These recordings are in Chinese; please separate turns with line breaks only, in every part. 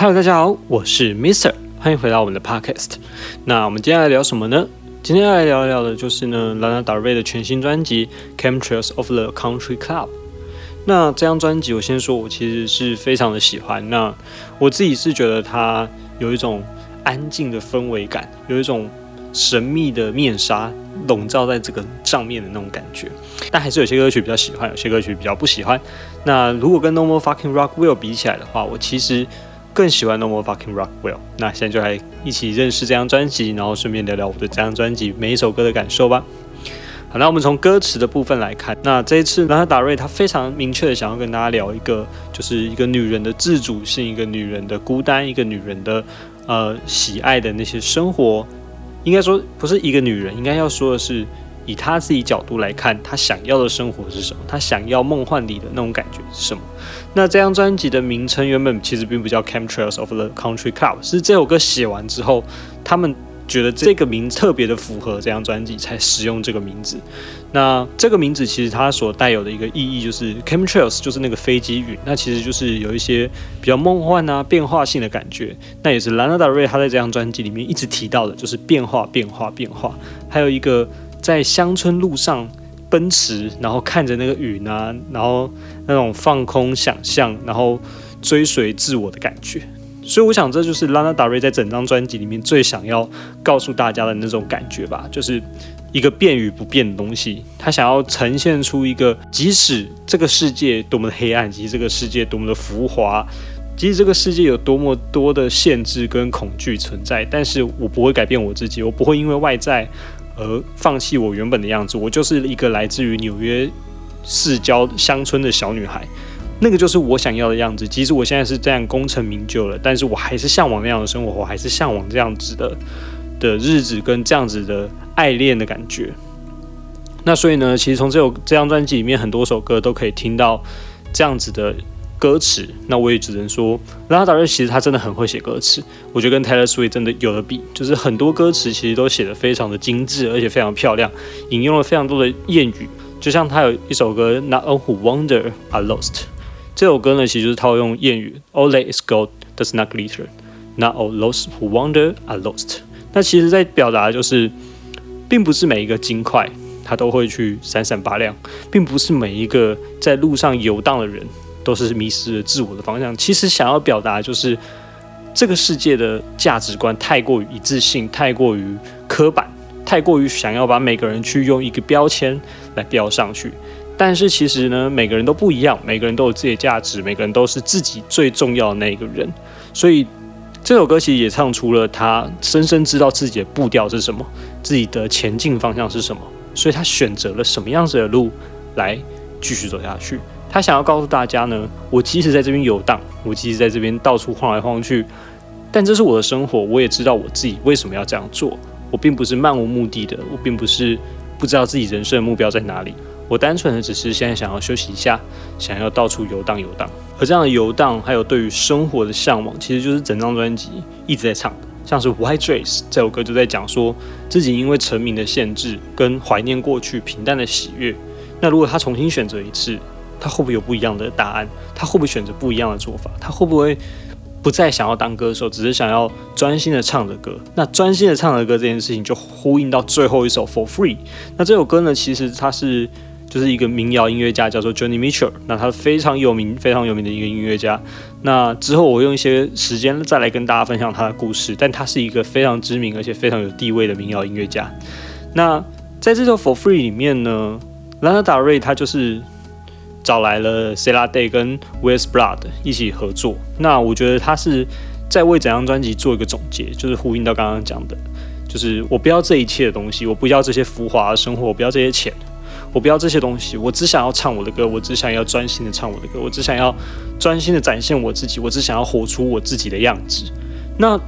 Hello，大家好，我是 Mister，欢迎回到我们的 Podcast。那我们接下来聊什么呢？今天要来聊一聊的就是呢，Lana Del Rey 的全新专辑《Chemtrails of the Country Club》。那这张专辑，我先说，我其实是非常的喜欢。那我自己是觉得它有一种安静的氛围感，有一种神秘的面纱笼罩在这个上面的那种感觉。但还是有些歌曲比较喜欢，有些歌曲比较不喜欢。那如果跟 No More Fucking Rock Will 比起来的话，我其实。更喜欢 No More Fucking Rock Will，那现在就来一起认识这张专辑，然后顺便聊聊我对这张专辑每一首歌的感受吧。好，那我们从歌词的部分来看，那这一次兰达瑞他非常明确的想要跟大家聊一个，就是一个女人的自主性，一个女人的孤单，一个女人的呃喜爱的那些生活，应该说不是一个女人，应该要说的是。以他自己角度来看，他想要的生活是什么？他想要梦幻里的那种感觉是什么？那这张专辑的名称原本其实并不叫《Cam Trails of the Country Club》，是这首歌写完之后，他们觉得这个名特别的符合这张专辑，才使用这个名字。那这个名字其实它所带有的一个意义就是 Cam Trails 就是那个飞机云，那其实就是有一些比较梦幻啊、变化性的感觉。那也是兰纳达瑞他在这张专辑里面一直提到的，就是变化、变化、变化，还有一个。在乡村路上奔驰，然后看着那个云啊，然后那种放空想象，然后追随自我的感觉。所以我想，这就是拉娜达瑞在整张专辑里面最想要告诉大家的那种感觉吧，就是一个变与不变的东西。他想要呈现出一个，即使这个世界多么的黑暗，即使这个世界多么的浮华，即使这个世界有多么多的限制跟恐惧存在，但是我不会改变我自己，我不会因为外在。而放弃我原本的样子，我就是一个来自于纽约市郊乡村的小女孩，那个就是我想要的样子。即使我现在是这样功成名就了，但是我还是向往那样的生活，我还是向往这样子的的日子跟这样子的爱恋的感觉。那所以呢，其实从这首这张专辑里面很多首歌都可以听到这样子的。歌词，那我也只能说，拉达瑞其实他真的很会写歌词，我觉得跟 Taylor Swift 真的有的比，就是很多歌词其实都写的非常的精致，而且非常漂亮，引用了非常多的谚语，就像他有一首歌 Not all who wander are lost，这首歌呢其实就是套用谚语 All that is gold does not glitter，Not all those who wander are lost，那其实在表达就是，并不是每一个金块他都会去闪闪发亮，并不是每一个在路上游荡的人。都是迷失了自我的方向。其实想要表达就是，这个世界的价值观太过于一致性，太过于刻板，太过于想要把每个人去用一个标签来标上去。但是其实呢，每个人都不一样，每个人都有自己的价值，每个人都是自己最重要的那一个人。所以这首歌其实也唱出了他深深知道自己的步调是什么，自己的前进方向是什么，所以他选择了什么样子的路来继续走下去。他想要告诉大家呢，我即使在这边游荡，我即使在这边到处晃来晃去，但这是我的生活。我也知道我自己为什么要这样做。我并不是漫无目的的，我并不是不知道自己人生的目标在哪里。我单纯的只是现在想要休息一下，想要到处游荡游荡。而这样的游荡，还有对于生活的向往，其实就是整张专辑一直在唱的。像是《White Dress》这首歌就在讲说自己因为成名的限制，跟怀念过去平淡的喜悦。那如果他重新选择一次？他会不会有不一样的答案？他会不会选择不一样的做法？他会不会不再想要当歌手，只是想要专心的唱着歌？那专心的唱着歌这件事情，就呼应到最后一首《For Free》。那这首歌呢，其实它是就是一个民谣音乐家，叫做 Johnny Mitchell。那他非常有名、非常有名的一个音乐家。那之后我用一些时间再来跟大家分享他的故事。但他是一个非常知名而且非常有地位的民谣音乐家。那在这首《For Free》里面呢，兰纳达瑞他就是。找来了 c e l a Day 跟 West Blood 一起合作，那我觉得他是在为整张专辑做一个总结，就是呼应到刚刚讲的，就是我不要这一切的东西，我不要这些浮华的生活，我不要这些钱，我不要这些东西，我只想要唱我的歌，我只想要专心的唱我的歌，我只想要专心的展现我自己，我只想要活出我自己的样子。那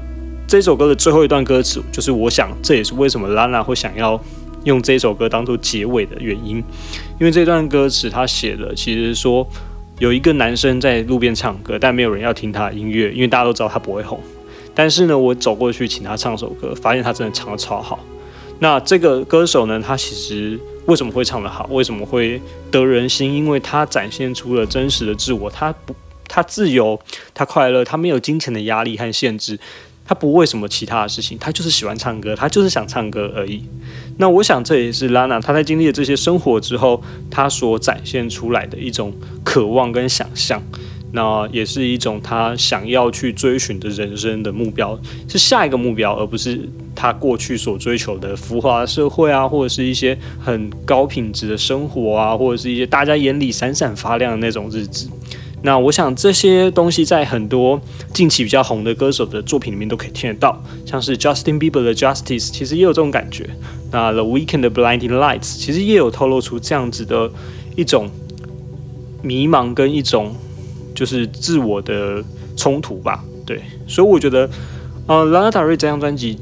这首歌的最后一段歌词，就是我想这也是为什么 Lana 会想要。用这首歌当做结尾的原因，因为这段歌词他写的其实说有一个男生在路边唱歌，但没有人要听他的音乐，因为大家都知道他不会红。但是呢，我走过去请他唱首歌，发现他真的唱的超好。那这个歌手呢，他其实为什么会唱得好？为什么会得人心？因为他展现出了真实的自我，他不。他自由，他快乐，他没有金钱的压力和限制，他不为什么其他的事情，他就是喜欢唱歌，他就是想唱歌而已。那我想这也是拉娜她在经历了这些生活之后，她所展现出来的一种渴望跟想象。那也是一种他想要去追寻的人生的目标，是下一个目标，而不是他过去所追求的浮华社会啊，或者是一些很高品质的生活啊，或者是一些大家眼里闪闪发亮的那种日子。那我想这些东西在很多近期比较红的歌手的作品里面都可以听得到，像是 Justin Bieber 的 Justice，其实也有这种感觉。那 The Weeknd 的 Blinding Lights，其实也有透露出这样子的一种迷茫跟一种。就是自我的冲突吧，对，所以我觉得，呃，拉拉达瑞这张专辑，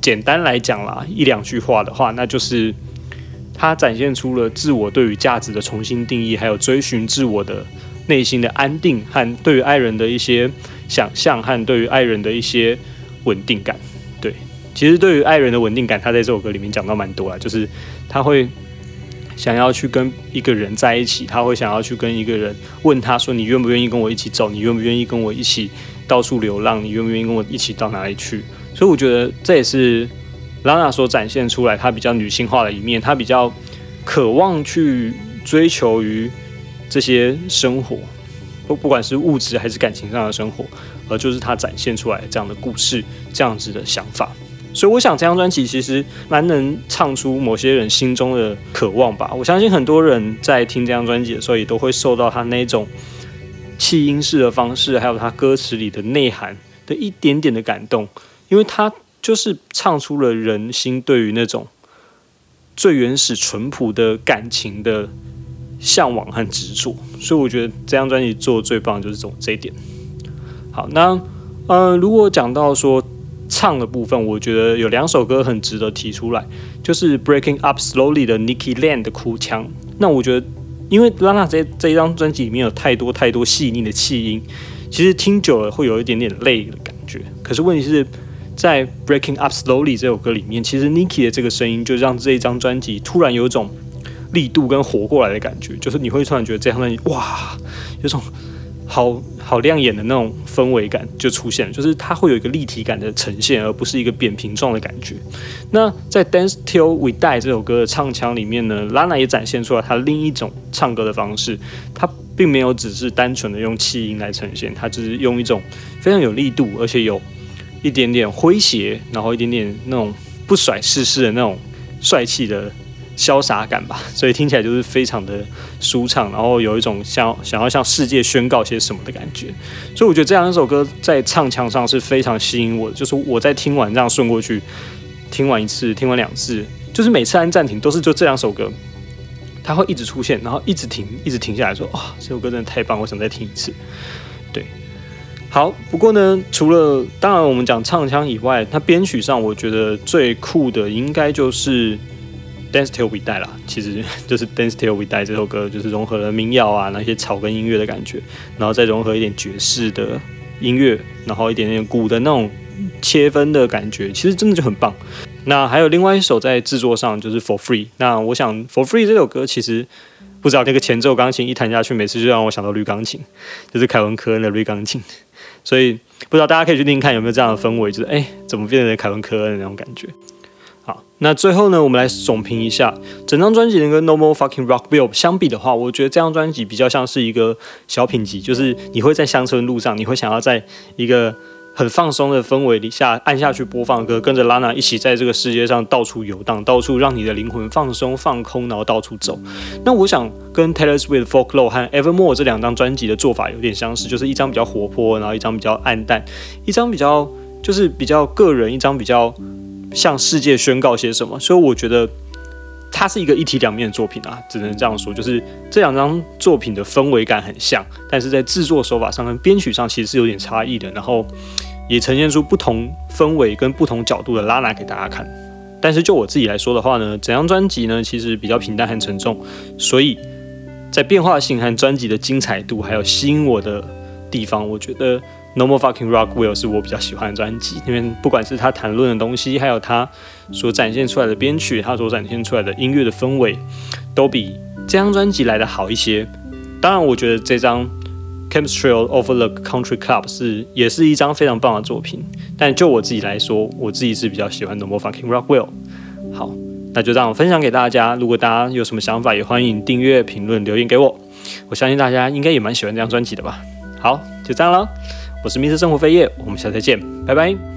简单来讲啦，一两句话的话，那就是他展现出了自我对于价值的重新定义，还有追寻自我的内心的安定和对于爱人的一些想象和对于爱人的一些稳定感。对，其实对于爱人的稳定感，他在这首歌里面讲到蛮多啊，就是他会。想要去跟一个人在一起，他会想要去跟一个人问他说：“你愿不愿意跟我一起走？你愿不愿意跟我一起到处流浪？你愿不愿意跟我一起到哪里去？”所以我觉得这也是拉娜所展现出来她比较女性化的一面，她比较渴望去追求于这些生活，不不管是物质还是感情上的生活，而就是他展现出来这样的故事，这样子的想法。所以我想这张专辑其实蛮能唱出某些人心中的渴望吧。我相信很多人在听这张专辑的时候，也都会受到他那种气音式的方式，还有他歌词里的内涵的一点点的感动，因为他就是唱出了人心对于那种最原始淳朴的感情的向往和执着。所以我觉得这张专辑做的最棒就是这种这一点。好，那呃，如果讲到说。唱的部分，我觉得有两首歌很值得提出来，就是《Breaking Up Slowly》的 Nikki Land 的哭腔。那我觉得，因为拉娜这这一张专辑里面有太多太多细腻的气音，其实听久了会有一点点累的感觉。可是问题是在《Breaking Up Slowly》这首歌里面，其实 Nikki 的这个声音就让这一张专辑突然有种力度跟活过来的感觉，就是你会突然觉得这张专辑哇，有种。好好亮眼的那种氛围感就出现了，就是它会有一个立体感的呈现，而不是一个扁平状的感觉。那在《Dance Till We Die》这首歌的唱腔里面呢，拉娜也展现出了她另一种唱歌的方式。她并没有只是单纯的用气音来呈现，她只是用一种非常有力度，而且有一点点诙谐，然后一点点那种不甩世事的那种帅气的。潇洒感吧，所以听起来就是非常的舒畅，然后有一种像想要向世界宣告些什么的感觉。所以我觉得这两首歌在唱腔上是非常吸引我的。就是我在听完这样顺过去，听完一次，听完两次，就是每次按暂停都是就这两首歌，它会一直出现，然后一直停，一直停下来说：“哇，这首歌真的太棒，我想再听一次。”对，好。不过呢，除了当然我们讲唱腔以外，它编曲上我觉得最酷的应该就是。Dance Till We Die 啦，其实 就是 Dance Till We Die 这首歌，就是融合了民谣啊那些草根音乐的感觉，然后再融合一点爵士的音乐，然后一点点鼓的那种切分的感觉，其实真的就很棒。那还有另外一首在制作上就是 For Free，那我想 For Free 这首歌其实不知道那个前奏钢琴一弹下去，每次就让我想到绿钢琴，就是凯文科恩的绿钢琴，所以不知道大家可以去听听看有没有这样的氛围，就是哎怎么变成凯文科恩的那种感觉。那最后呢，我们来总评一下整张专辑跟《No More Fucking Rock Bill》相比的话，我觉得这张专辑比较像是一个小品集，就是你会在乡村路上，你会想要在一个很放松的氛围底下按下去播放歌，跟着拉娜一起在这个世界上到处游荡，到处让你的灵魂放松放空，然后到处走。那我想跟 Taylor Swift Folklore 和 Evermore 这两张专辑的做法有点相似，就是一张比较活泼，然后一张比较暗淡，一张比较就是比较个人，一张比较。向世界宣告些什么？所以我觉得它是一个一体两面的作品啊，只能这样说。就是这两张作品的氛围感很像，但是在制作手法上跟编曲上其实是有点差异的。然后也呈现出不同氛围跟不同角度的拉拿给大家看。但是就我自己来说的话呢，整张专辑呢其实比较平淡和沉重，所以在变化性和专辑的精彩度还有吸引我的地方，我觉得。No More Fucking Rock Will 是我比较喜欢的专辑，因为不管是他谈论的东西，还有他所展现出来的编曲，他所展现出来的音乐的氛围，都比这张专辑来的好一些。当然，我觉得这张 Chemistry Over the Country Club 是也是一张非常棒的作品，但就我自己来说，我自己是比较喜欢 No More Fucking Rockwell。好，那就这样分享给大家。如果大家有什么想法，也欢迎订阅、评论、留言给我。我相信大家应该也蛮喜欢这张专辑的吧。好，就这样了。我是密室生活飞叶，我们下次再见，拜拜。